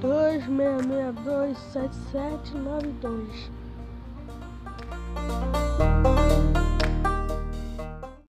26627792.